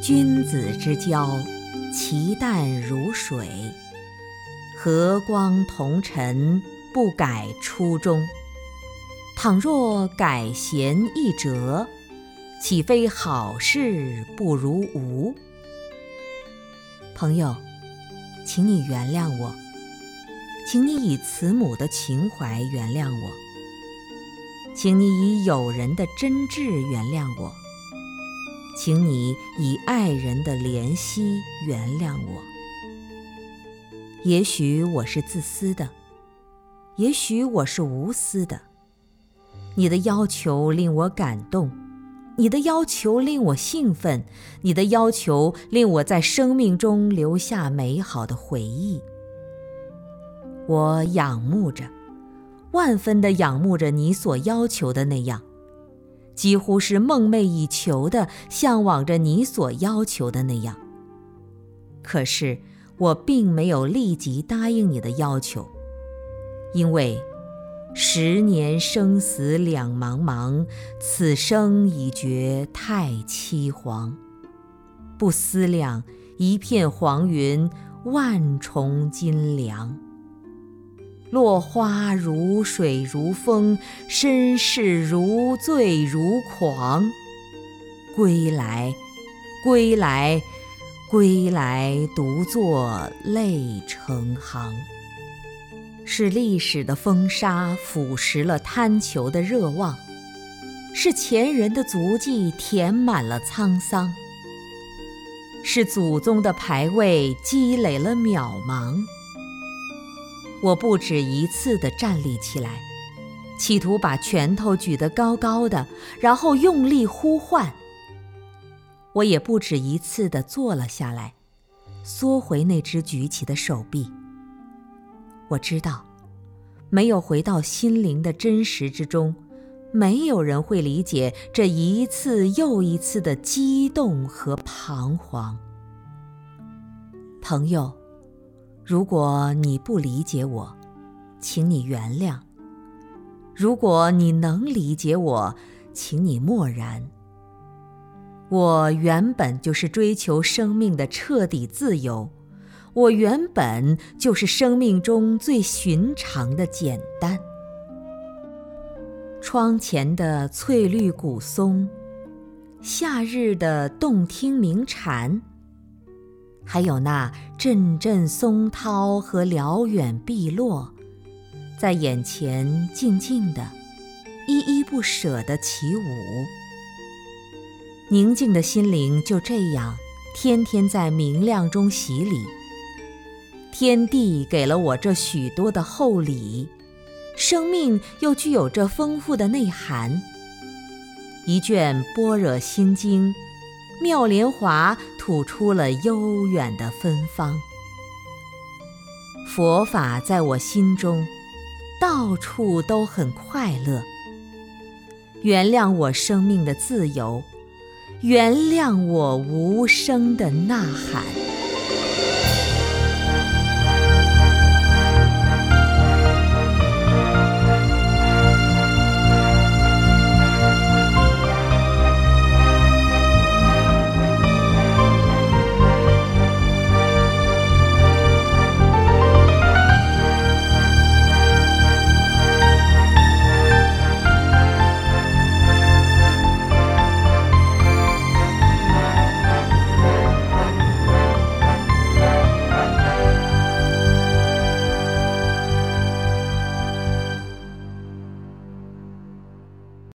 君子之交，其淡如水。和光同尘，不改初衷。倘若改弦易折，岂非好事不如无？朋友，请你原谅我，请你以慈母的情怀原谅我，请你以友人的真挚原谅我，请你以爱人的怜惜原谅我。也许我是自私的，也许我是无私的。你的要求令我感动，你的要求令我兴奋，你的要求令我在生命中留下美好的回忆。我仰慕着，万分的仰慕着你所要求的那样，几乎是梦寐以求的向往着你所要求的那样。可是我并没有立即答应你的要求，因为。十年生死两茫茫，此生已觉太凄惶。不思量，一片黄云，万重金凉。落花如水如风，身世如醉如狂。归来，归来，归来，独坐泪成行。是历史的风沙腐蚀了贪求的热望，是前人的足迹填满了沧桑，是祖宗的牌位积累了渺茫。我不止一次地站立起来，企图把拳头举得高高的，然后用力呼唤。我也不止一次地坐了下来，缩回那只举起的手臂。我知道，没有回到心灵的真实之中，没有人会理解这一次又一次的激动和彷徨。朋友，如果你不理解我，请你原谅；如果你能理解我，请你默然。我原本就是追求生命的彻底自由。我原本就是生命中最寻常的简单。窗前的翠绿古松，夏日的动听鸣蝉，还有那阵阵松涛和辽远碧落，在眼前静静的、依依不舍地起舞。宁静的心灵就这样，天天在明亮中洗礼。天地给了我这许多的厚礼，生命又具有这丰富的内涵。一卷《般若心经》，妙莲华吐出了悠远的芬芳。佛法在我心中，到处都很快乐。原谅我生命的自由，原谅我无声的呐喊。